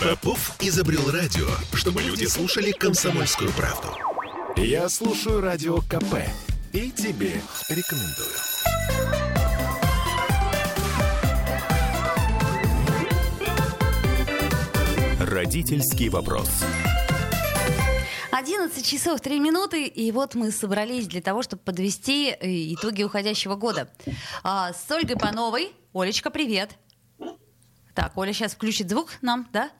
Попов изобрел радио, чтобы люди слушали комсомольскую правду. Я слушаю радио КП и тебе рекомендую. Родительский вопрос. 11 часов 3 минуты, и вот мы собрались для того, чтобы подвести э, итоги уходящего года. А, с Ольгой Пановой. Олечка, привет. Так, Оля сейчас включит звук нам, да?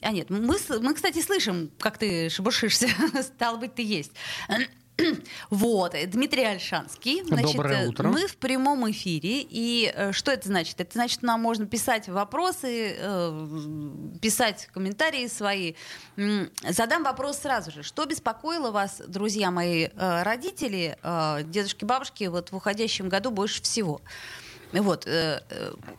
А нет, мы, мы, кстати, слышим, как ты шебуршишься. Стало быть, ты есть. Вот, Дмитрий Альшанский. Значит, Доброе утро. Мы в прямом эфире. И э, что это значит? Это значит, нам можно писать вопросы, э, писать комментарии свои. Задам вопрос сразу же. Что беспокоило вас, друзья мои, э, родители, дедушки, бабушки, вот в уходящем году больше всего? Э, э,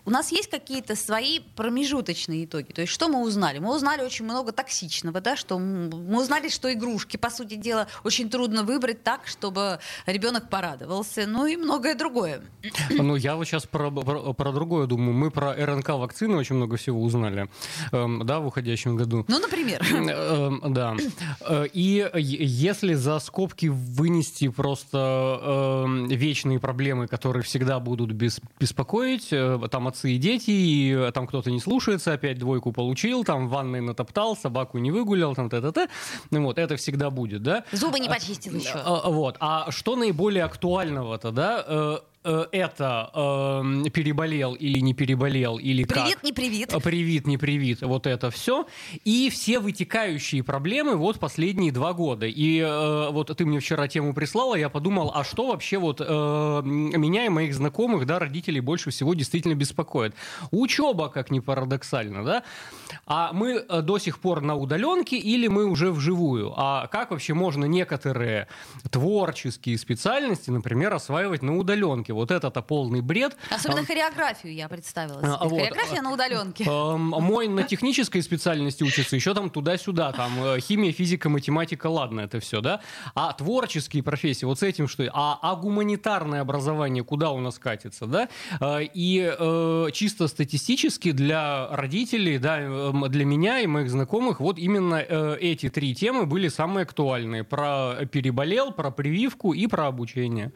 у нас есть какие-то свои промежуточные итоги. То есть что мы узнали? Мы узнали очень много токсичного, да, что мы узнали, что игрушки, по сути дела, очень трудно выбрать так, чтобы ребенок порадовался, ну и многое другое. Ну, я вот сейчас про, про, про другое думаю. Мы про РНК вакцины очень много всего узнали, эм, да, в уходящем году. Ну, например. Эм, да. Э, и если за скобки вынести просто эм, вечные проблемы, которые всегда будут без беспокоить, э, там отцы и дети, и э, там кто-то не слушается, опять двойку получил, там в ванной натоптал, собаку не выгулял, там т-т-т. Ну вот, это всегда будет, да? Зубы не почистил еще. А, вот. А что наиболее актуального-то, да? Э, это э, переболел или не переболел, или привит, как. не привит. Э, привит, не привит, вот это все. И все вытекающие проблемы вот последние два года. И э, вот ты мне вчера тему прислала, я подумал, а что вообще вот э, меня и моих знакомых, да, родителей больше всего действительно беспокоит? Учеба, как ни парадоксально, да? А мы э, до сих пор на удаленке или мы уже вживую? А как вообще можно некоторые творческие специальности, например, осваивать на удаленке? Вот это-то полный бред. Особенно а, хореографию я представила. А, вот. Хореография на удаленке. А, мой на технической специальности учится, еще там туда-сюда, там э, химия, физика, математика, ладно, это все, да? А творческие профессии, вот с этим что? А, а гуманитарное образование куда у нас катится, да? А, и э, чисто статистически для родителей, да, эм, для меня и моих знакомых, вот именно э, эти три темы были самые актуальные. Про переболел, про прививку и про обучение.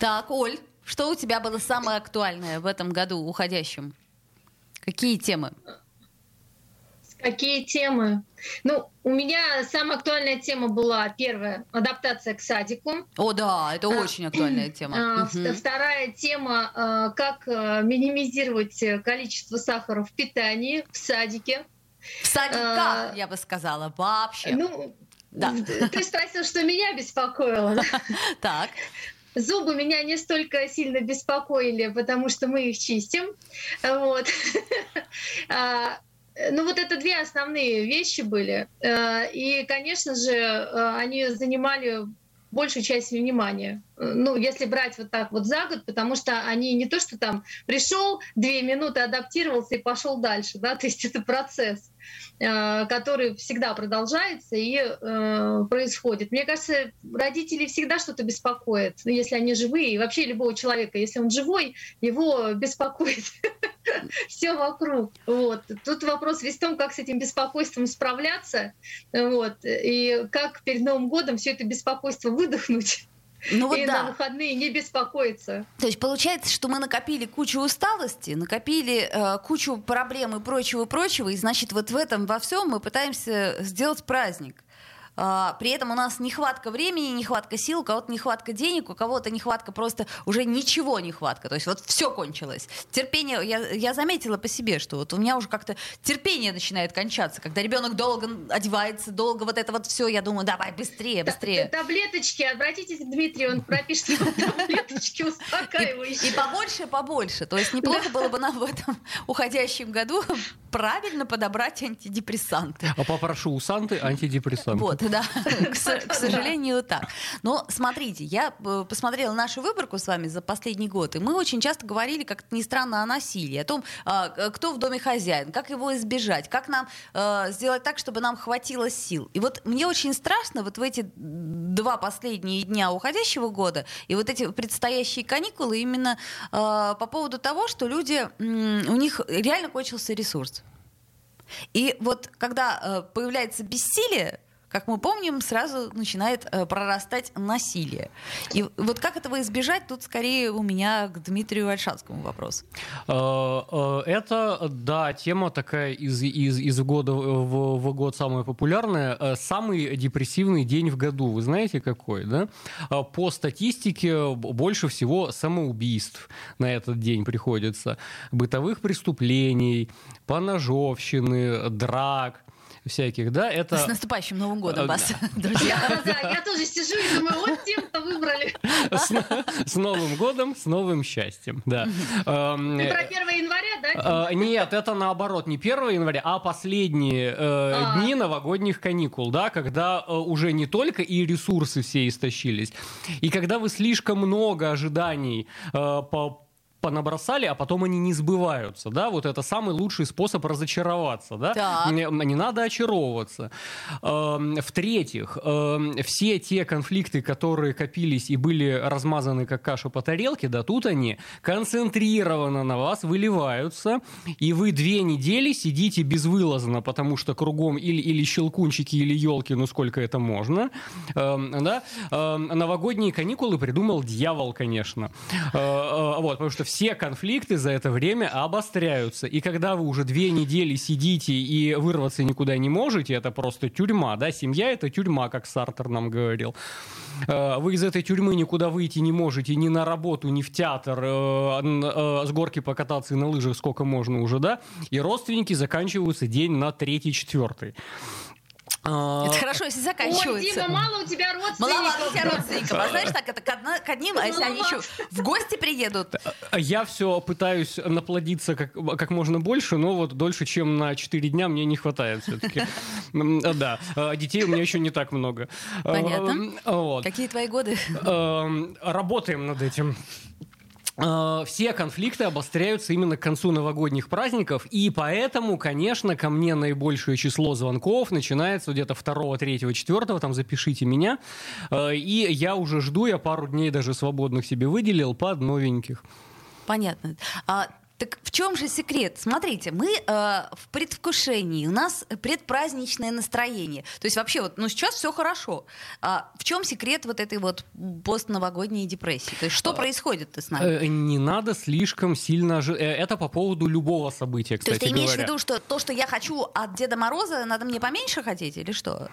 Так, Оль, что у тебя было самое актуальное в этом году уходящем? Какие темы? Какие темы? Ну, у меня самая актуальная тема была первая адаптация к садику. О, да, это а, очень актуальная тема. А, вторая тема а, как минимизировать количество сахара в питании в садике. В садика, а, я бы сказала, вообще. Ну, да. Ты спросил, что меня беспокоило. Так. Зубы меня не столько сильно беспокоили, потому что мы их чистим. Вот. А, ну вот это две основные вещи были. А, и, конечно же, а, они занимали большую часть внимания. Ну, если брать вот так вот за год, потому что они не то, что там пришел, две минуты адаптировался и пошел дальше, да, то есть это процесс. Э, который всегда продолжается и э, происходит. Мне кажется, родители всегда что-то беспокоят, ну, если они живые, и вообще любого человека, если он живой, его беспокоит все вокруг. Вот. Тут вопрос весь в том, как с этим беспокойством справляться, вот, и как перед Новым годом все это беспокойство выдохнуть ну, вот и да. на выходные не беспокоиться. То есть получается, что мы накопили кучу усталости, накопили э, кучу проблем и прочего-прочего, и значит вот в этом во всем мы пытаемся сделать праздник. А, при этом у нас нехватка времени, нехватка сил, у кого-то нехватка денег, у кого-то нехватка просто уже ничего нехватка. То есть вот все кончилось. Терпение, я, я заметила по себе, что вот у меня уже как-то терпение начинает кончаться, когда ребенок долго одевается, долго вот это вот все, я думаю, давай быстрее, быстрее. Таблеточки, обратитесь к Дмитрию, он пропишет таблеточки успокаивающие. И, и побольше, побольше. То есть неплохо было бы нам в этом уходящем году правильно подобрать антидепрессанты. А попрошу у Санты антидепрессанты. Вот, да, к, сожалению, так. Но смотрите, я э, посмотрела нашу выборку с вами за последний год, и мы очень часто говорили, как ни странно, о насилии, о том, а, кто в доме хозяин, как его избежать, как нам э, сделать так, чтобы нам хватило сил. И вот мне очень страшно вот в эти два последние дня уходящего года и вот эти предстоящие каникулы именно э, по поводу того, что люди, у них реально кончился ресурс. И вот когда э, появляется бессилие, как мы помним, сразу начинает э, прорастать насилие. И вот как этого избежать, тут скорее у меня к Дмитрию Альшанскому вопрос. Э, э, это, да, тема такая из, из, из года в, в год самая популярная. Самый депрессивный день в году, вы знаете какой, да? По статистике больше всего самоубийств на этот день приходится. Бытовых преступлений, поножовщины, драк, всяких, да, это... С наступающим Новым годом вас, друзья. Я тоже сижу и думаю, вот тем-то выбрали. С Новым годом, с новым счастьем, да. Эм, Ты про 1 января, да? Э, нет, это наоборот, не 1 января, а последние э, а. дни новогодних каникул, да, когда э, уже не только и ресурсы все истощились, и когда вы слишком много ожиданий по понабросали, а потом они не сбываются, да, вот это самый лучший способ разочароваться, да, не, не надо очаровываться. Эм, в-третьих, эм, все те конфликты, которые копились и были размазаны как каша по тарелке, да, тут они концентрированно на вас выливаются, и вы две недели сидите безвылазно, потому что кругом или, или щелкунчики, или елки, ну сколько это можно, эм, да, новогодние каникулы придумал дьявол, конечно, э, э, вот, потому что все конфликты за это время обостряются. И когда вы уже две недели сидите и вырваться никуда не можете, это просто тюрьма, да, семья это тюрьма, как Сартер нам говорил. Э, вы из этой тюрьмы никуда выйти не можете, ни на работу, ни в театр, э, э, с горки покататься и на лыжах сколько можно уже, да, и родственники заканчиваются день на третий, четвертый. А, это хорошо, если заканчивается. Ой, Дима, мало у тебя родственников. Мало у тебя родственников. А знаешь, так это к, одним, а если они еще в гости приедут? Я все пытаюсь наплодиться как, как можно больше, но вот дольше, чем на 4 дня мне не хватает все-таки. Да, а детей у меня еще не так много. Понятно. Какие твои годы? Работаем над этим. Э, все конфликты обостряются именно к концу новогодних праздников, и поэтому, конечно, ко мне наибольшее число звонков начинается где-то 2, 3, 4, там запишите меня, э, и я уже жду, я пару дней даже свободных себе выделил под новеньких. Понятно. А так в чем же секрет? Смотрите, мы э, в предвкушении, у нас предпраздничное настроение. То есть вообще вот, ну сейчас все хорошо. А в чем секрет вот этой вот постновогодней депрессии? То есть что а, происходит с нами? Э, не надо слишком сильно... Э, это по поводу любого события, кстати То есть ты имеешь говоря. в виду, что то, что я хочу от Деда Мороза, надо мне поменьше хотеть или что?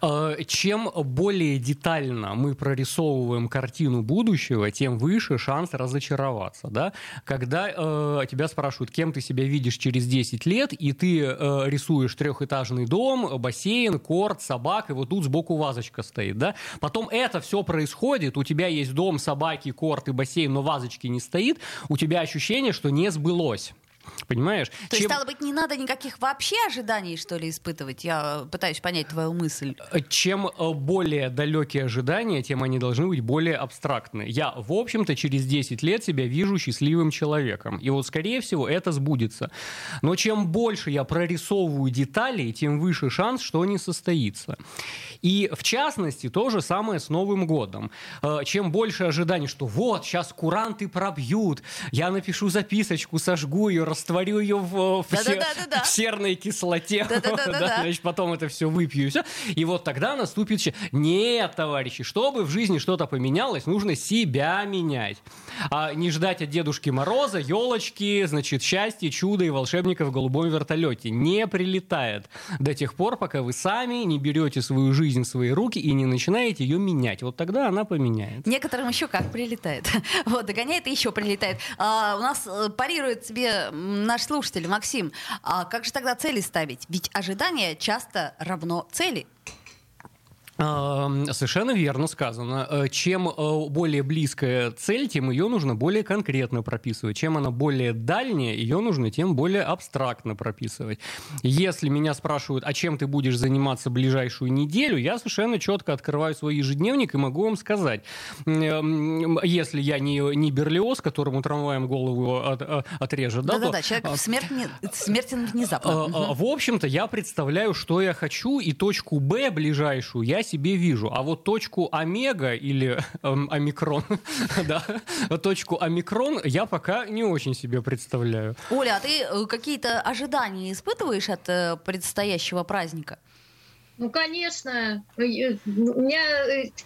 Э, чем более детально мы прорисовываем картину будущего, тем выше шанс разочароваться. Да? Когда э, тебя спрашивают, кем ты себя видишь через 10 лет, и ты э, рисуешь трехэтажный дом, бассейн, корт, собак, и вот тут сбоку вазочка стоит, да? Потом это все происходит, у тебя есть дом, собаки, корт и бассейн, но вазочки не стоит, у тебя ощущение, что не сбылось. Понимаешь? То Чем... есть, стало быть, не надо никаких вообще ожиданий, что ли, испытывать? Я пытаюсь понять твою мысль. Чем э, более далекие ожидания, тем они должны быть более абстрактны. Я, в общем-то, через 10 лет себя вижу счастливым человеком. И вот, скорее всего, это сбудется. Но чем больше я прорисовываю детали, тем выше шанс, что они состоится. И, в частности, то же самое с Новым годом. Э, чем больше ожиданий, что вот, сейчас куранты пробьют, я напишу записочку, сожгу ее, растворю ее в, в, да, сер... да, да, да. в серной кислоте, да, да, да, да, да. значит, потом это все выпью и все. И вот тогда наступит... Нет, товарищи, чтобы в жизни что-то поменялось, нужно себя менять. А не ждать от Дедушки Мороза, елочки, значит, счастья, чуда и волшебника в голубом вертолете. Не прилетает до тех пор, пока вы сами не берете свою жизнь в свои руки и не начинаете ее менять. Вот тогда она поменяется. Некоторым еще как прилетает. Вот, догоняет и еще прилетает. А, у нас э, парирует себе наш слушатель Максим, а как же тогда цели ставить? Ведь ожидание часто равно цели. Совершенно верно сказано. Э, чем э, более близкая цель, тем ее нужно более конкретно прописывать. Чем она более дальняя, ее нужно тем более абстрактно прописывать. Если меня спрашивают, а чем ты будешь заниматься ближайшую неделю, я совершенно четко открываю свой ежедневник и могу вам сказать. Если я не, не Берлиоз, которому трамваем голову от, э, отрежет. Да-да-да, то, человек а, смерть, смертен внезапно. В общем-то, я представляю, что я хочу, и точку Б ближайшую я себе вижу. А вот точку омега или эм, омикрон, да, точку омикрон я пока не очень себе представляю. Оля, а ты э, какие-то ожидания испытываешь от э, предстоящего праздника? Ну, конечно. У меня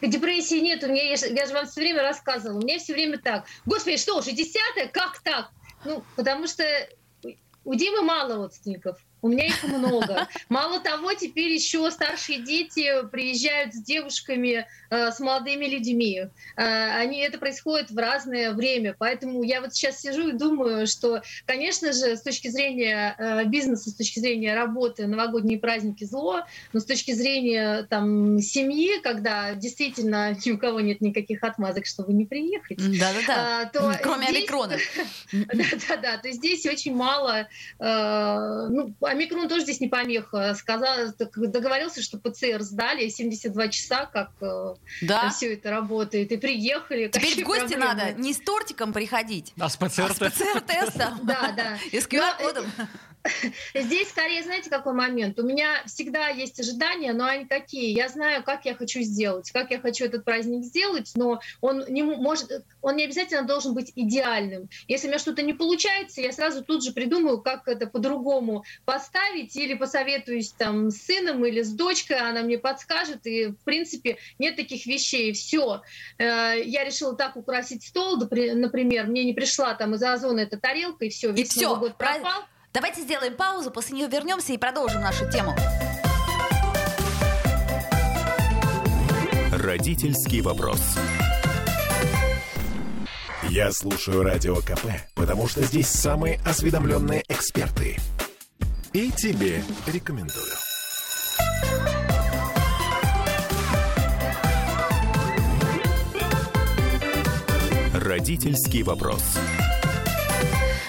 депрессии нет. У меня, я, я же вам все время рассказывала. У меня все время так. Господи, что, уже десятое? Как так? Ну, потому что у Димы мало родственников. У меня их много. Мало того, теперь еще старшие дети приезжают с девушками, э, с молодыми людьми. Э, они, это происходит в разное время. Поэтому я вот сейчас сижу и думаю, что, конечно же, с точки зрения э, бизнеса, с точки зрения работы, новогодние праздники зло, но с точки зрения там, семьи, когда действительно ни у кого нет никаких отмазок, чтобы не приехать. Да-да-да. То Кроме здесь... омикрона. Да-да-да. То здесь очень мало ну, Омикрон тоже здесь не помеха. Сказал, договорился, что ПЦР сдали, 72 часа, как э, да? все это работает. И приехали. Теперь в гости проблемы? надо не с тортиком приходить, а с ПЦР-тестом. Да, да. И с QR-кодом. Здесь скорее, знаете, какой момент? У меня всегда есть ожидания, но они какие? Я знаю, как я хочу сделать, как я хочу этот праздник сделать, но он не может, он не обязательно должен быть идеальным. Если у меня что-то не получается, я сразу тут же придумаю, как это по-другому поставить, или посоветуюсь там с сыном или с дочкой, она мне подскажет, и в принципе нет таких вещей. Все, э, я решила так украсить стол, например, мне не пришла там из Озона эта тарелка, и все, весь и все, Новый год пропал. Давайте сделаем паузу, после нее вернемся и продолжим нашу тему. Родительский вопрос. Я слушаю радио КП, потому что здесь самые осведомленные эксперты. И тебе рекомендую. Родительский вопрос.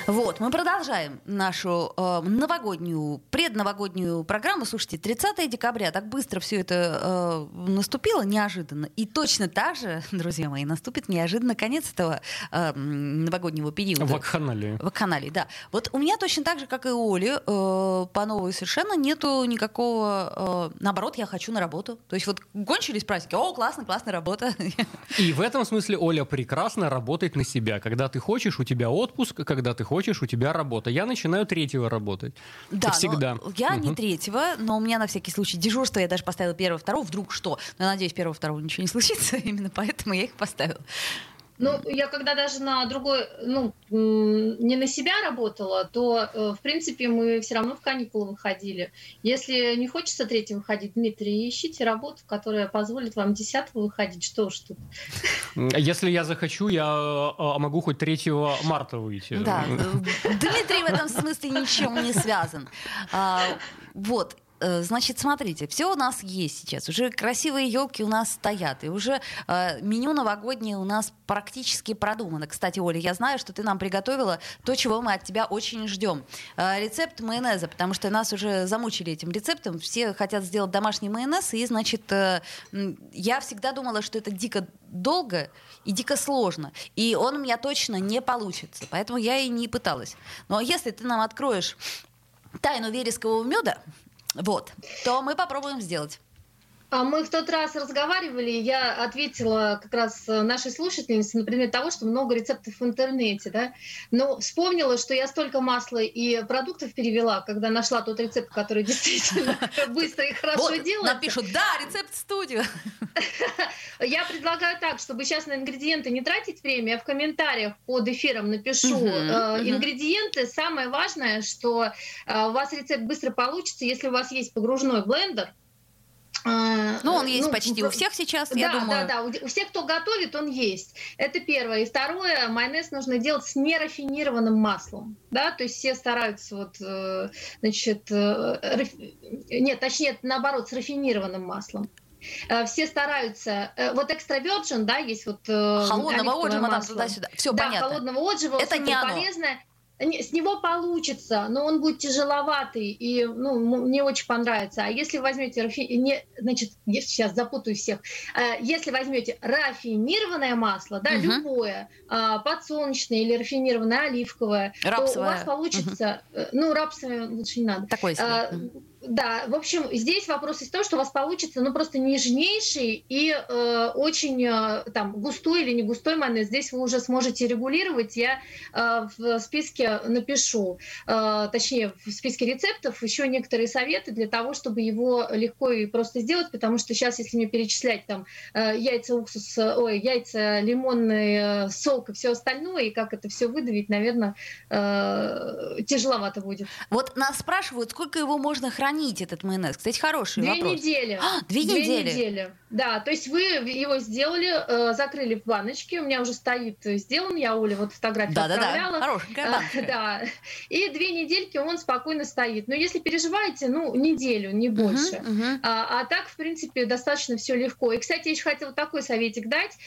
Вот, мы продолжаем нашу э, новогоднюю, предновогоднюю программу. Слушайте, 30 декабря, так быстро все это э, наступило неожиданно. И точно так же, друзья мои, наступит неожиданно конец этого э, новогоднего периода. Вакханалии. Вакханалии, да. Вот у меня точно так же, как и у Оли, э, по новой совершенно нету никакого... Э, наоборот, я хочу на работу. То есть вот кончились праздники, о, классно, классная работа. И в этом смысле Оля прекрасно работает на себя. Когда ты хочешь, у тебя отпуск, когда ты хочешь хочешь, у тебя работа. Я начинаю третьего работать. Да, всегда. Я угу. не третьего, но у меня на всякий случай дежурство я даже поставила первого, второго, вдруг что. Но надеюсь, первого, второго ничего не случится, именно поэтому я их поставила. Ну, я когда даже на другой, ну, не на себя работала, то, э, в принципе, мы все равно в каникулы выходили. Если не хочется третьего выходить, Дмитрий, ищите работу, которая позволит вам десятого выходить. Что ж тут? Если я захочу, я а, могу хоть 3 марта выйти. Да, Дмитрий в этом смысле ничем не связан. А, вот, Э, значит, смотрите, все у нас есть сейчас. Уже красивые елки у нас стоят. И уже э, меню новогоднее у нас практически продумано. Кстати, Оля, я знаю, что ты нам приготовила то, чего мы от тебя очень ждем. Э, рецепт майонеза, потому что нас уже замучили этим рецептом. Все хотят сделать домашний майонез. И, значит, э, я всегда думала, что это дико долго и дико сложно. И он у меня точно не получится. Поэтому я и не пыталась. Но если ты нам откроешь тайну верескового меда, вот, то мы попробуем сделать. А мы в тот раз разговаривали, я ответила как раз нашей слушательнице, например, того, что много рецептов в интернете, да, но вспомнила, что я столько масла и продуктов перевела, когда нашла тот рецепт, который действительно быстро и хорошо делает. Напишут, да, рецепт в студию. Я предлагаю так, чтобы сейчас на ингредиенты не тратить время, я в комментариях под эфиром напишу э, ингредиенты. Самое важное, что э, у вас рецепт быстро получится, если у вас есть погружной блендер, ну, он есть ну, почти у всех сейчас, да, я думаю. Да, да, у всех, кто готовит, он есть. Это первое. И второе, майонез нужно делать с нерафинированным маслом. Да, то есть все стараются вот, э, значит, э, раф... нет, точнее, наоборот, с рафинированным маслом э, все стараются. Вот экстра virgin, да, есть вот холодного отжима там туда-сюда. Все да, понятно. холодного отжима, это не полезное. С него получится, но он будет тяжеловатый и ну, мне очень понравится. А если возьмете, рафи... не, значит, сейчас запутаю всех, э, если возьмете рафинированное масло, да, угу. любое, а, подсолнечное или рафинированное оливковое, рапсовое. то у вас получится, угу. ну, рапсовое лучше не надо. Такое себе. Да, в общем, здесь вопрос из того, что у вас получится, ну, просто нежнейший и э, очень э, там густой или не густой майонез. Здесь вы уже сможете регулировать. Я э, в списке напишу, э, точнее, в списке рецептов еще некоторые советы для того, чтобы его легко и просто сделать, потому что сейчас, если мне перечислять там э, яйца, уксус, ой, яйца, лимонный э, сок и все остальное, и как это все выдавить, наверное, э, тяжеловато будет. Вот нас спрашивают, сколько его можно хранить, этот майонез. Кстати, хороший две вопрос. Недели. А, две, две недели. недели. Да, то есть вы его сделали, э, закрыли в баночке, у меня уже стоит сделан, я Оле вот фотографию да, отправляла. Да, да, хорошенькая баночка. Да, и две недельки он спокойно стоит. Но если переживаете, ну, неделю, не больше. Uh-huh, uh-huh. А, а так, в принципе, достаточно все легко. И, кстати, я еще хотела такой советик дать,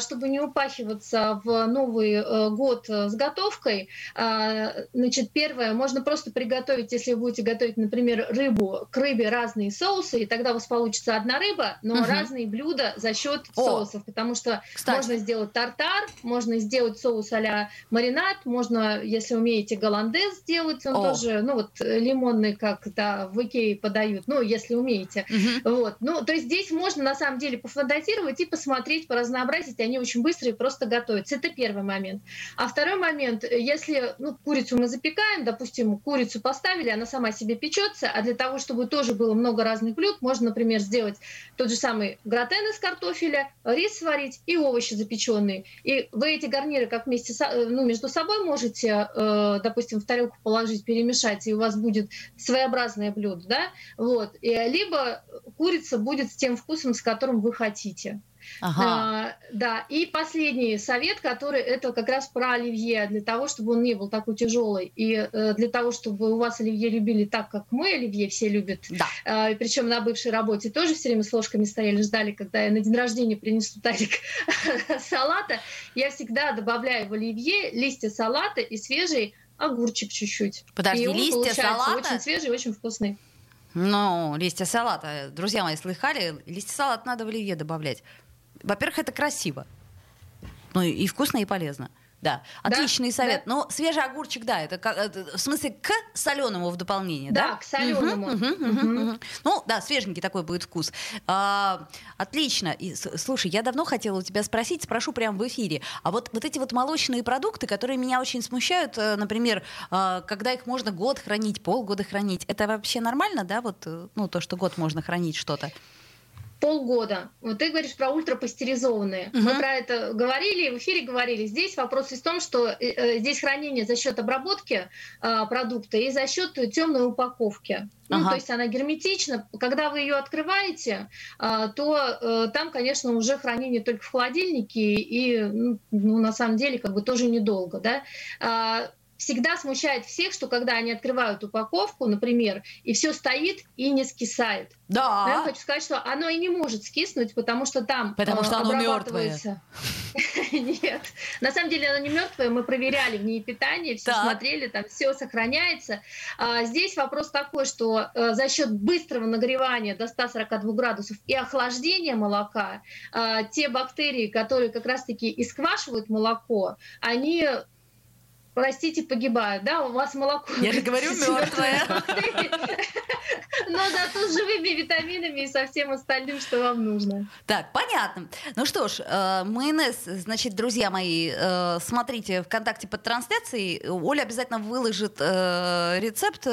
чтобы не упахиваться в новый э, год с готовкой. А, значит, первое, можно просто приготовить, если вы будете готовить, например, рыбу, к рыбе разные соусы, и тогда у вас получится одна рыба, но uh-huh. разные блюда за счет соусов, потому что Кстати. можно сделать тартар, можно сделать соус а маринад, можно, если умеете, голландез сделать, он О. тоже, ну вот лимонный, как да, в Икее подают, ну если умеете. Угу. Вот. Ну, то есть здесь можно на самом деле пофантазировать и посмотреть, поразнообразить, они очень быстро и просто готовятся. Это первый момент. А второй момент, если ну, курицу мы запекаем, допустим, курицу поставили, она сама себе печется, а для того, чтобы тоже было много разных блюд, можно, например, сделать тот же самый гратен из картофеля, рис сварить и овощи запеченные. И вы эти гарниры как вместе э, ну, между собой можете, э, допустим, в тарелку положить, перемешать, и у вас будет своеобразное блюдо, да? Вот. И, либо курица будет с тем вкусом, с которым вы хотите. Ага. А, да, и последний совет, который это как раз про оливье, для того, чтобы он не был такой тяжелый, и э, для того, чтобы у вас оливье любили так, как мы оливье все любят. Да. А, причем на бывшей работе тоже все время с ложками стояли, ждали, когда я на день рождения принесу тазик салата. Я всегда добавляю в оливье листья салата и свежий огурчик чуть-чуть. Подожди, и он листья салата? очень свежий, очень вкусный. Ну, листья салата, друзья мои, слыхали? Листья салата надо в оливье добавлять. Во-первых, это красиво. Ну и вкусно, и полезно. Да, отличный да, совет. Да. Но свежий огурчик, да, это, это в смысле к соленому в дополнение, да? Да, к соленому. Угу, угу, угу, угу. Ну, да, свеженький такой будет вкус. А, отлично. И, слушай, я давно хотела у тебя спросить, спрошу прямо в эфире. А вот, вот эти вот молочные продукты, которые меня очень смущают, э, например, а, когда их можно год хранить, полгода хранить, это вообще нормально, да, вот, э, ну, то, что год можно хранить что-то? Полгода. Вот ты говоришь про ультрапастеризованные. Угу. Мы про это говорили, в эфире говорили. Здесь вопрос в том, что э, э, здесь хранение за счет обработки э, продукта и за счет темной упаковки. Ну, ага. то есть она герметична. Когда вы ее открываете, э, то э, там, конечно, уже хранение только в холодильнике и, ну, ну на самом деле, как бы тоже недолго, да. Всегда смущает всех, что когда они открывают упаковку, например, и все стоит и не скисает. Да. Но я хочу сказать, что оно и не может скиснуть, потому что там Потому что оно мертвое. Нет. На самом деле оно не мертвое. Мы проверяли в ней питание, все смотрели, там все сохраняется. А, здесь вопрос такой, что э, за счет быстрого нагревания до 142 градусов и охлаждения молока, а, те бактерии, которые как раз-таки и сквашивают молоко, они простите, погибают, да, у вас молоко. Я же говорю, мертвое. Но зато с живыми витаминами и со всем остальным, что вам нужно. Так, понятно. Ну что ж, э, майонез, значит, друзья мои, э, смотрите ВКонтакте под трансляцией. Оля обязательно выложит э, рецепт,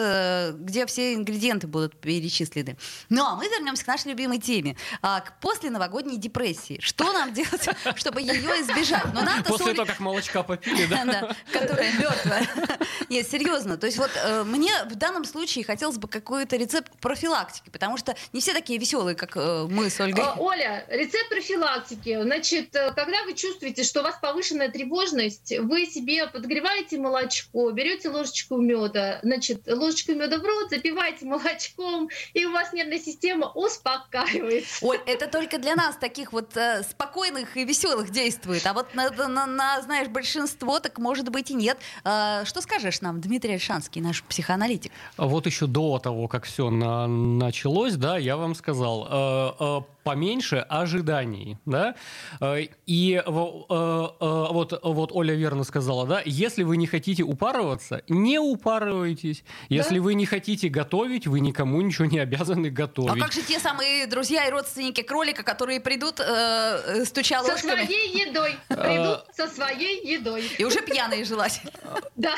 где все ингредиенты будут перечислены. Ну, а мы вернемся к нашей любимой теме. А, к после новогодней депрессии. Что нам делать, чтобы ее избежать? Но нам После того, как молочка попили, да? Которая мертвая. Нет, серьезно. То есть вот мне в данном случае хотелось бы какой-то рецепт профилактики, потому что не все такие веселые, как э, мы с Ольгой. Оля, рецепт профилактики. Значит, э, когда вы чувствуете, что у вас повышенная тревожность, вы себе подогреваете молочко, берете ложечку меда, значит, ложечку меда в рот, запиваете молочком, и у вас нервная система успокаивается. Оль, это только для нас таких вот э, спокойных и веселых действует, а вот на, на, на, знаешь, большинство так может быть и нет. Э, что скажешь нам, Дмитрий Альшанский, наш психоаналитик? Вот еще до того, как все на началось, да, я вам сказал, э, э, поменьше ожиданий, да, Э, и э, э, вот, вот Оля верно сказала, да, если вы не хотите упарываться, не упарывайтесь. Если Да. вы не хотите готовить, вы никому ничего не обязаны А готовить. как же те самые друзья и родственники кролика, которые придут, э, стуча Со ложками, своей едой. Придут со своей едой. и уже пьяные желательно. Да.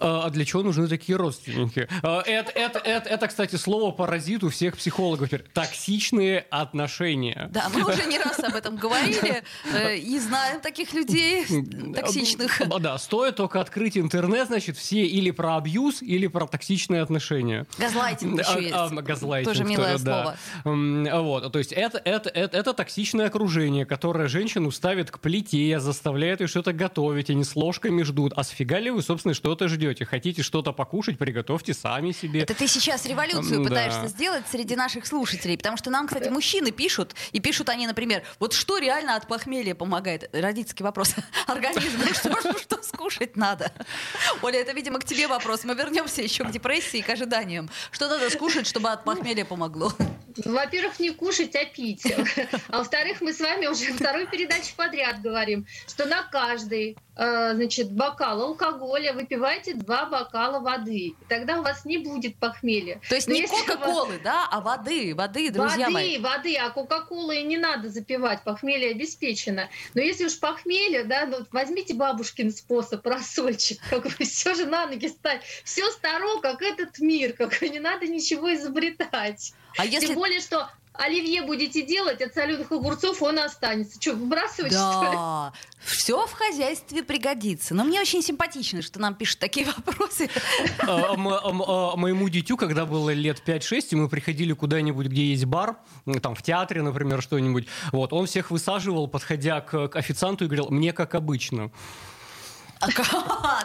А для чего нужны такие родственники? А, Это, это, это, это, кстати, слово паразит у всех психологов. Токсичные отношения. Да, мы уже не раз об этом говорили э, и знаем таких людей токсичных. А, Да, стоит только открыть интернет, значит, все или про абьюз, или про токсичные отношения. Газлайтинг еще А, есть. а, газлайтинг, Тоже милое да. М, Вот, то есть это, это, это, это токсичное окружение, которое женщину ставит к плите, заставляет ее что-то готовить, они с ложками ждут. А сфига ли вы, собственно, что-то ждете? Хотите что-то покушать, приготовьте сами себе. Это ты сейчас революцию Да. пытаешься сделать среди наших слушателей, потому что нам, кстати, мужчины пишут, и пишут они, например, вот что реально от похмелья помогает? Родительский вопрос. Организм, ну что, что, что скушать надо? Оля, это, видимо, к тебе вопрос. Мы вернемся еще к депрессии и к ожиданиям. Что надо скушать, чтобы от похмелья помогло? Во-первых, не кушать, а пить. А во-вторых, мы с вами уже вторую передачу подряд говорим, что на каждый э, значит, бокал алкоголя выпивайте два бокала воды. И тогда у вас не будет похмелья. То есть Но не у вас- кока-колы, да, а воды, воды, друзья воды, мои. воды, а кока-колы не надо запивать, похмелье обеспечено. Но если уж похмелье, да, ну, вот возьмите бабушкин способ, рассольчик, как бы все же на ноги стать. Все старо, как этот мир, как не надо ничего изобретать. А если... Тем более, что оливье будете делать от соленых огурцов, он останется. Что, выбрасывать, что ли? Да, все в хозяйстве пригодится. Но мне очень симпатично, что нам пишут такие вопросы. А, м- а, Моему дитю, когда было лет 5-6, и мы приходили куда-нибудь, где есть бар, там в театре, например, что-нибудь, вот, он всех высаживал, подходя к официанту и говорил, мне как обычно. А.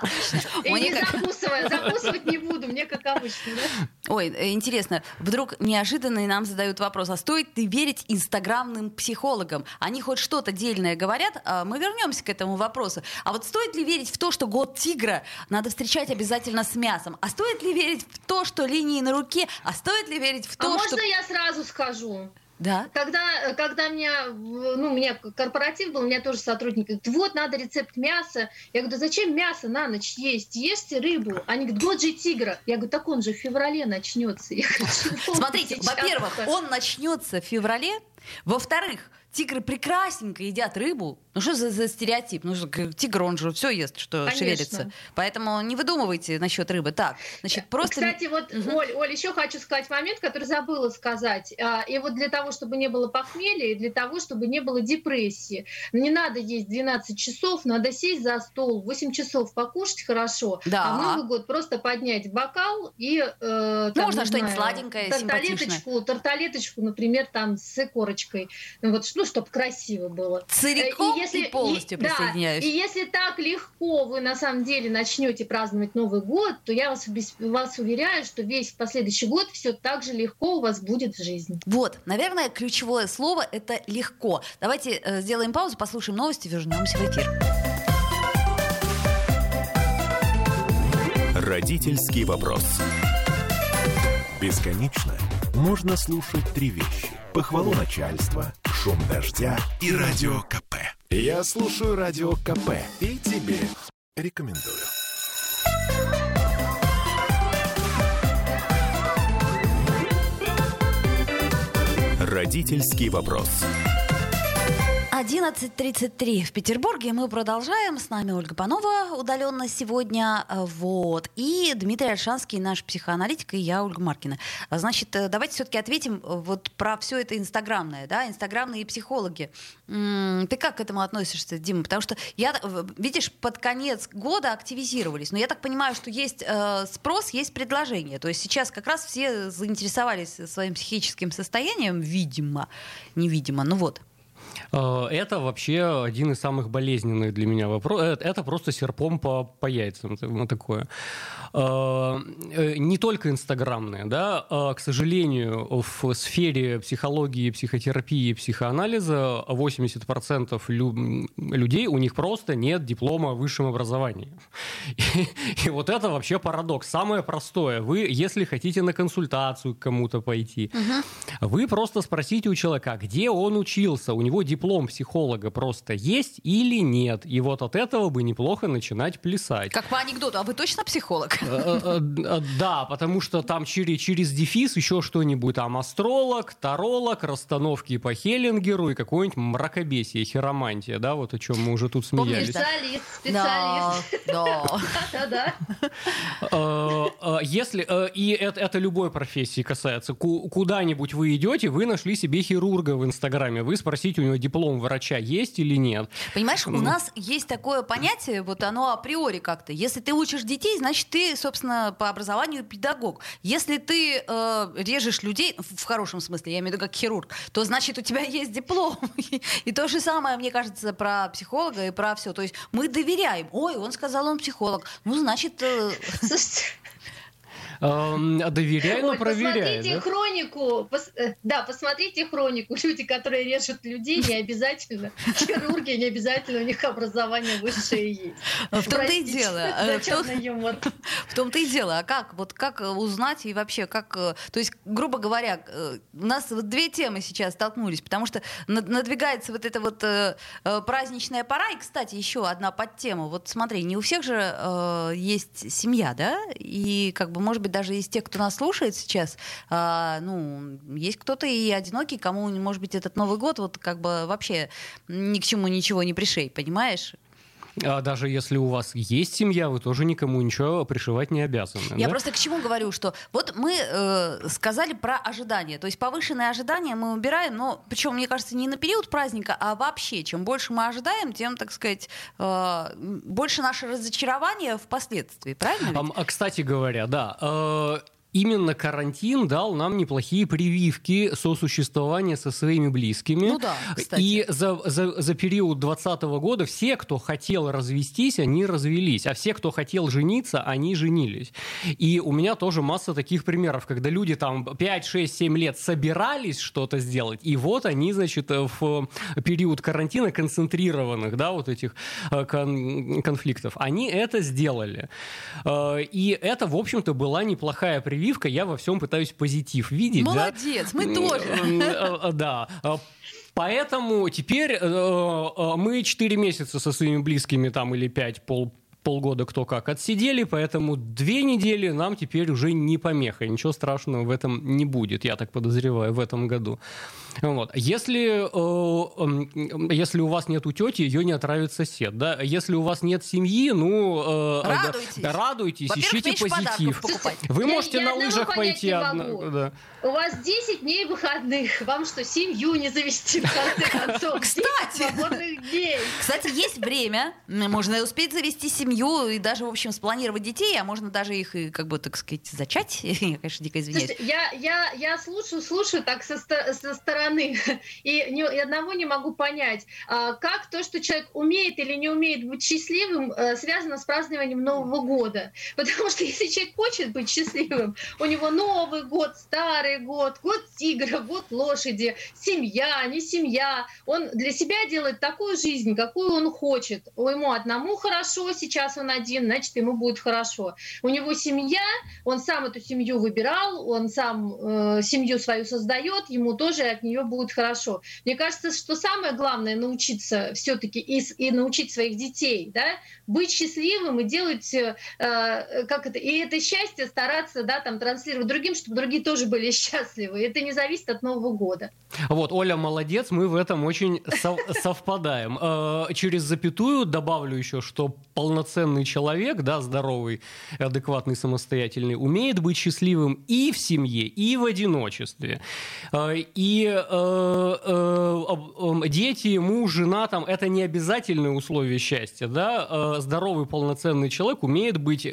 И не закусывая, закусывать не буду, мне как обычно. да? Ой, э, интересно, вдруг неожиданно нам задают вопрос, а стоит ли верить инстаграмным психологам? Они хоть что-то дельное говорят, а мы вернемся к этому вопросу. А вот стоит ли верить в то, что год тигра надо встречать обязательно с мясом? А стоит ли верить в то, что линии на руке? А стоит ли верить в А то, можно что... я сразу скажу? Да? Когда, когда меня, ну, у меня корпоратив был, у меня тоже сотрудник говорит, вот, надо рецепт мяса. Я говорю, да зачем мясо на ночь есть? Ешьте рыбу. Они говорят, год же тигра. Я говорю, так он же в феврале начнется. Я говорю, «Чего Смотрите, сейчас-то?» во-первых, он начнется в феврале. Во-вторых, тигры прекрасненько едят рыбу. Ну что за, за стереотип? Ну, что, тигр, он же все ест, что Конечно. шевелится. Поэтому не выдумывайте насчет рыбы. Так, значит, просто... Кстати, вот, Оль, Оль, еще хочу сказать момент, который забыла сказать. А, И вот для того, чтобы не было похмелья, и для того, чтобы не было депрессии, не надо есть 12 часов, надо сесть за стол, 8 часов покушать хорошо, Да. а в Новый год просто поднять бокал и... э, там, Ну, можно что-нибудь сладенькое, тарталеточку, тарталеточку, например, там с икорочкой, ну, вот, ну, чтобы красиво было. целиком И если- и полностью и- да, присоединяюсь. и если так легко вы на самом деле начнете праздновать Новый год, то я вас, вас уверяю, что весь последующий год все так же легко у вас будет в жизни. Вот, наверное, ключевое слово — это легко. Давайте э, сделаем паузу, послушаем новости, вернемся в эфир. Родительский вопрос. Бесконечно можно слушать три вещи. Похвалу начальства, шум дождя и радио КП. Я слушаю радио КП и тебе рекомендую. Родительский вопрос. 11.33 в Петербурге. Мы продолжаем. С нами Ольга Панова удаленно сегодня. Вот. И Дмитрий Альшанский, наш психоаналитик, и я, Ольга Маркина. Значит, э, давайте все-таки ответим э, вот про все это инстаграмное, да, инстаграмные психологи. Ты как к этому относишься, Дима? Потому что я, э, видишь, под конец года активизировались. Но я так понимаю, что есть спрос, есть предложение. То есть сейчас как раз все заинтересовались своим психическим состоянием, видимо, невидимо. Ну вот. Э, это вообще один из самых болезненных для меня вопросов. Э, это просто серпом по, по яйцам вот такое. Э, не только инстаграмные, да, а, к сожалению, в сфере психологии, психотерапии, психоанализа 80% лю- людей у них просто нет диплома о высшем образовании. И, и вот это вообще парадокс. Самое простое. Вы, если хотите на консультацию к кому-то пойти, угу. вы просто спросите у человека, где он учился, у него диплом психолога просто есть или нет. И вот от этого бы неплохо начинать плясать. Как по анекдоту, а вы точно психолог? Э, э, э, да, потому что там через, через дефис еще что-нибудь, там астролог, таролог, расстановки по Хеллингеру и какое-нибудь мракобесие, хиромантия, да, вот о чем мы уже тут смеялись. Специалист, специалист. Да, да. Если, и это, это любой профессии касается, куда-нибудь вы идете, вы нашли себе хирурга в Инстаграме, вы спросите у него диплом врача есть или нет. Понимаешь, у нас есть такое понятие, вот оно априори как-то. Если ты учишь детей, значит, ты, собственно, по образованию педагог. Если ты э, режешь людей, в хорошем смысле, я имею в виду как хирург, то значит, у тебя есть диплом. И то же самое, мне кажется, про психолога и про все. То есть мы доверяем. Ой, он сказал, он психолог. Ну, значит... Э... доверяй, но проверяй. Посмотрите да? хронику, пос, э, да, посмотрите хронику. Люди, которые режут людей, не обязательно. Хирурги, не обязательно, у них образование высшее есть. В том-то и дело. В том-то и дело. А как? Вот как узнать и вообще как... Э, то есть, грубо говоря, э, у нас две темы сейчас столкнулись, потому что надвигается вот эта вот праздничная пора. И, кстати, еще одна подтема. Вот смотри, не у всех же есть семья, да? И как бы, может быть, даже из тех, кто нас слушает сейчас, а, ну, есть кто-то и одинокий, кому, может быть, этот Новый год вот как бы вообще ни к чему ничего не пришей, понимаешь? А даже если у вас есть семья, вы тоже никому ничего пришивать не обязаны. Я да? просто к чему говорю, что вот мы э, сказали про ожидания. То есть повышенные ожидания мы убираем, но причем, мне кажется, не на период праздника, а вообще. Чем больше мы ожидаем, тем, так сказать, э, больше наше разочарование впоследствии. Правильно? Ведь? А, кстати говоря, да. Э, именно карантин дал нам неплохие прививки сосуществования со своими близкими. Ну да, кстати. И за, за, за период 2020 года все, кто хотел развестись, они развелись. А все, кто хотел жениться, они женились. И у меня тоже масса таких примеров, когда люди там 5, 6, 7 лет собирались что-то сделать, и вот они, значит, в период карантина концентрированных, да, вот этих э, кон- конфликтов, они это сделали. Э, и это, в общем-то, была неплохая прививка прививка, я во всем пытаюсь позитив видеть. Молодец, да? мы тоже. Э, э, да. Поэтому теперь э, мы 4 месяца со своими близкими там или 5 пол, полгода кто как отсидели, поэтому две недели нам теперь уже не помеха. Ничего страшного в этом не будет, я так подозреваю, в этом году. Вот. Если, э, если у вас нет тети, ее не отравит сосед. Да? Если у вас нет семьи, ну... Э, радуйтесь. Да, радуйтесь, ищите позитив. Вы можете я, на лыжах пойти. Одна, да. У вас 10 дней выходных. Вам что, семью не завести в конце концов? Кстати, кстати, есть время. Можно успеть завести семью и даже, в общем, спланировать детей, а можно даже их, как бы, так сказать, зачать. Я, конечно, дико извиняюсь. Слушайте, я, я, я слушаю, слушаю так со, со стороны стороны. И ни, и одного не могу понять, а, как то, что человек умеет или не умеет быть счастливым, э, связано с празднованием Нового года. Потому что если человек хочет быть счастливым, у него Новый год, Старый год, год тигра, год лошади, семья, не семья. Он для себя делает такую жизнь, какую он хочет. Ему одному хорошо, сейчас он один, значит, ему будет хорошо. У него семья, он сам эту семью выбирал, он сам э, семью свою создает, ему тоже от нее нее будет хорошо. Мне кажется, что самое главное научиться все-таки и, и научить своих детей, да, быть счастливым и делать, э, как это, и это счастье стараться, да, там транслировать другим, чтобы другие тоже были счастливы. Это не зависит от Нового года. Вот, Оля молодец, мы в этом очень совпадаем. Э, через запятую добавлю еще, что полноценный человек, да, здоровый, адекватный, самостоятельный, умеет быть счастливым и в семье, и в одиночестве. Э, и э, э, дети, муж, жена, там, это не обязательные условия счастья, да, здоровый, полноценный человек умеет быть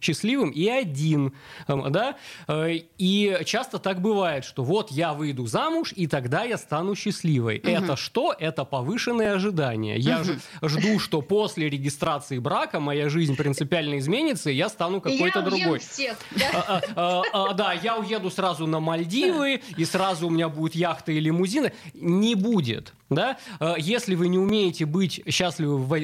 счастливым и один, да, и часто так бывает, что вот я выйду замуж, и тогда я стану счастливой. Угу. Это что? Это повышенные ожидания. Я угу. жду, что после регистрации брака моя жизнь принципиально изменится, и я стану какой-то другой. Всех, да? А, а, а, а, да, я уеду сразу на Мальдивы, и сразу у меня будет яхта и лимузины. Не будет. Да? А, если вы не умеете быть счастливы в,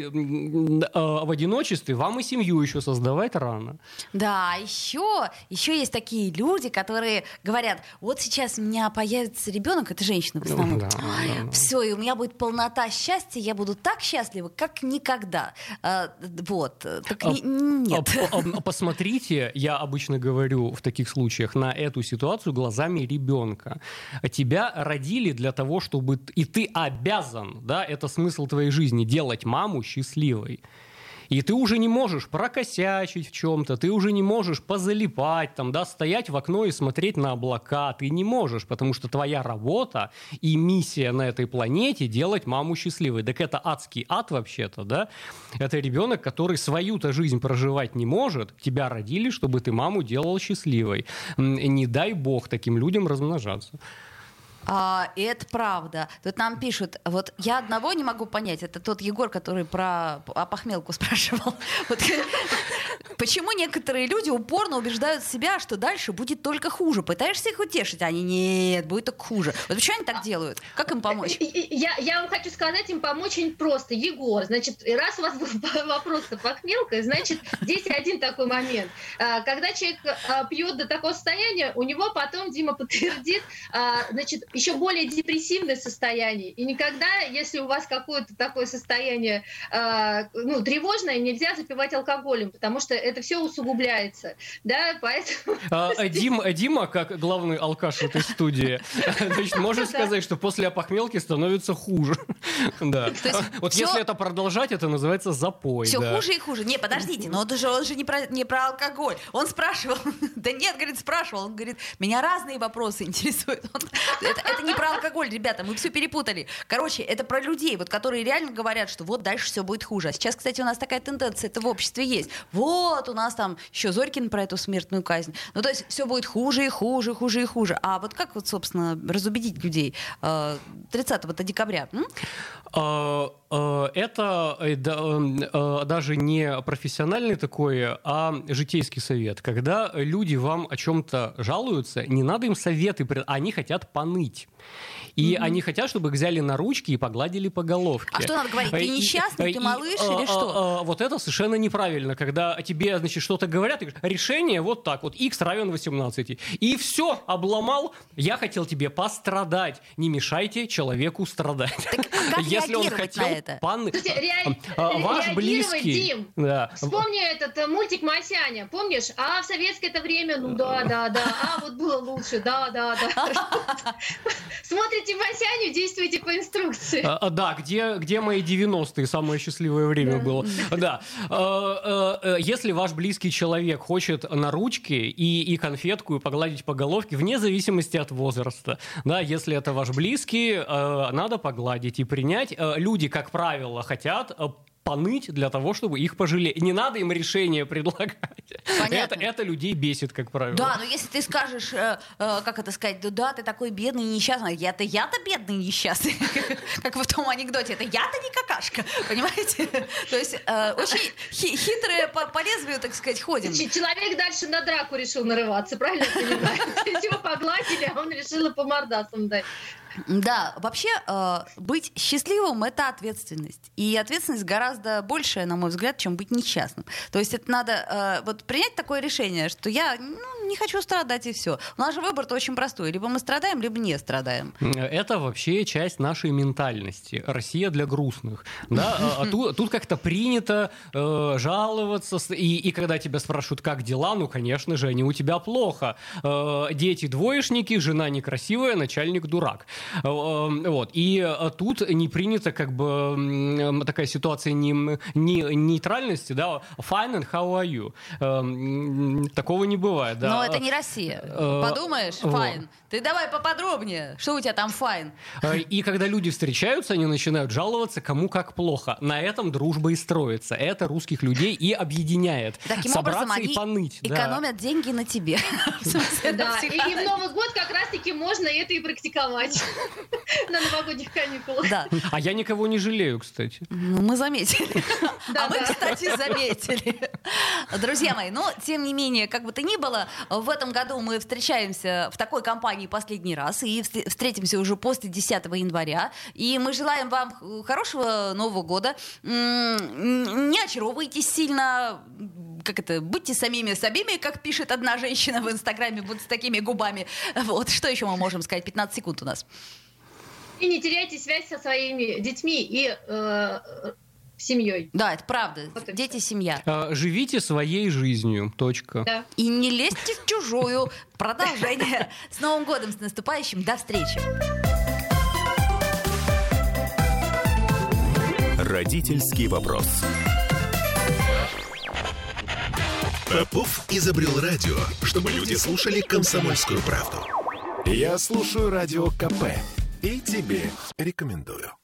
а, в одиночестве, вам и семью еще создавать рано. Да, еще, еще есть такие люди, которые говорят, вот сейчас у меня появится ребенок, это женщина в основном. Да, да. Все, и у меня будет полнота счастья, я буду так счастлива, как никогда. А, вот. Так а, нет. А, а, посмотрите, я обычно говорю в таких случаях, на эту ситуацию глазами ребенка. Тебя родили для того, чтобы и ты обязан, да, это смысл твоей жизни, делать маму счастливой. И ты уже не можешь прокосячить в чем-то, ты уже не можешь позалипать, там, да, стоять в окно и смотреть на облака. Ты не можешь, потому что твоя работа и миссия на этой планете делать маму счастливой. Так это адский ад вообще-то, да? Это ребенок, который свою-то жизнь проживать не может. Тебя родили, чтобы ты маму делал счастливой. Не дай бог таким людям размножаться. А, и это правда. Тут нам пишут, вот я одного не могу понять, это тот Егор, который про опохмелку спрашивал. Вот, почему некоторые люди упорно убеждают себя, что дальше будет только хуже? Пытаешься их утешить, а они нет, будет только хуже. Вот почему они так делают? Как им помочь? Я, я вам хочу сказать, им помочь очень просто. Егор, значит, раз у вас был вопрос с опохмелкой, значит, здесь один такой момент. А, когда человек а, пьет до такого состояния, у него потом, Дима подтвердит, а, значит, еще более депрессивное состояние. И никогда, если у вас какое-то такое состояние э, ну, тревожное, нельзя запивать алкоголем, потому что это все усугубляется. Да, поэтому... А, а Дим, а Дима, как главный алкаш в этой студии, значит, может сказать, что после опохмелки становится хуже. Да. Вот если это продолжать, это называется запой. Все хуже и хуже. Не, подождите, но он же, он же не, про, не про алкоголь. Он спрашивал, да нет, говорит, спрашивал. Он говорит, меня разные вопросы интересуют. Это, не про алкоголь, ребята, мы все перепутали. Короче, это про людей, вот, которые реально говорят, что вот дальше все будет хуже. А сейчас, кстати, у нас такая тенденция, это в обществе есть. Вот у нас там еще Зорькин про эту смертную казнь. Ну, то есть все будет хуже и хуже, хуже и хуже. А вот как вот, собственно, разубедить людей 30 э, декабря? М? А, а, это э, э, даже не профессиональный такой, а житейский совет. Когда люди вам о чем-то жалуются, не надо им советы, они хотят поныть. И mm-hmm. они хотят, чтобы их взяли на ручки и погладили по головке. А что надо говорить? Ты несчастный, и, ты малыш и, или а, что? А, а, вот это совершенно неправильно, когда тебе, значит, что-то говорят, и говорят, решение вот так, вот x равен 18. И все, обломал, я хотел тебе пострадать. Не мешайте человеку страдать. Так, а как Если он хотел, это? пан... Ре... А, ваш близкий... Дим, да. вспомни этот э, мультик «Масяня», помнишь? А в советское это время, ну да, да, да, а вот было лучше, да, да, да. Смотрите Масяню, действуйте по инструкции. А, а, да, где, где мои 90-е, самое счастливое время было. Да. А, э, если ваш близкий человек хочет на ручки и, и конфетку, и погладить по головке, вне зависимости от возраста, да, если это ваш близкий, э, надо погладить и принять. Э, люди, как правило, хотят поныть для того, чтобы их пожалеть. Не надо им решение предлагать. Это, это людей бесит, как правило. Да, но если ты скажешь, э, э, как это сказать, да, да, ты такой бедный и несчастный, я-то, я-то бедный и несчастный, как в том анекдоте, это я-то не какашка, понимаете? То есть э, очень хитрые по, по лезвию, так сказать, ходим. Человек дальше на драку решил нарываться, правильно понимаю? Его погладили, а он решил по мордасам дать. Да, вообще э, быть счастливым это ответственность. И ответственность гораздо большая, на мой взгляд, чем быть несчастным. То есть это надо э, вот принять такое решение, что я ну, не хочу страдать и все. У нас же выбор-то очень простой. Либо мы страдаем, либо не страдаем. Это вообще часть нашей ментальности. Россия для грустных. Да? А, а тут, тут как-то принято э, жаловаться. И, и когда тебя спрашивают, как дела, ну, конечно же, они у тебя плохо. Э, дети двоечники, жена некрасивая, начальник дурак. Э, э вот. И э, тут не принято как бы такая ситуация не, не, нейтральности, да, fine and how are you? Э, такого не бывает. Да. Но это не Россия. Э, Подумаешь, fine. Ты давай поподробнее, что у тебя там fine? Э, и когда люди встречаются, они начинают жаловаться, кому как плохо. На этом дружба и строится. Это русских людей и объединяет. Таким Собраться образом, они и поныть. экономят да. деньги на тебе. Да, и в Новый год как раз-таки можно это и практиковать на новогодних каникулах. Да. А я никого не жалею, кстати. Ну, мы заметили. А мы, кстати, заметили. Друзья мои, но, тем не менее, как бы то ни было, в этом году мы встречаемся в такой компании последний раз и встретимся уже после 10 января. И мы желаем вам хорошего Нового года. Не очаровывайтесь сильно, как это, будьте самими собими, как пишет одна женщина в Инстаграме, вот с такими губами. Вот, что еще мы можем сказать? 15 секунд у нас. И не теряйте связь со своими детьми и э, семьей. Да, это правда. Вот Дети, семья. А, живите своей жизнью. Точка. Да. И не лезьте в чужую. Продолжение. С Новым годом, с наступающим. До встречи. Родительский вопрос. Попов изобрел радио, чтобы люди слушали комсомольскую правду. Я слушаю радио КП и тебе рекомендую.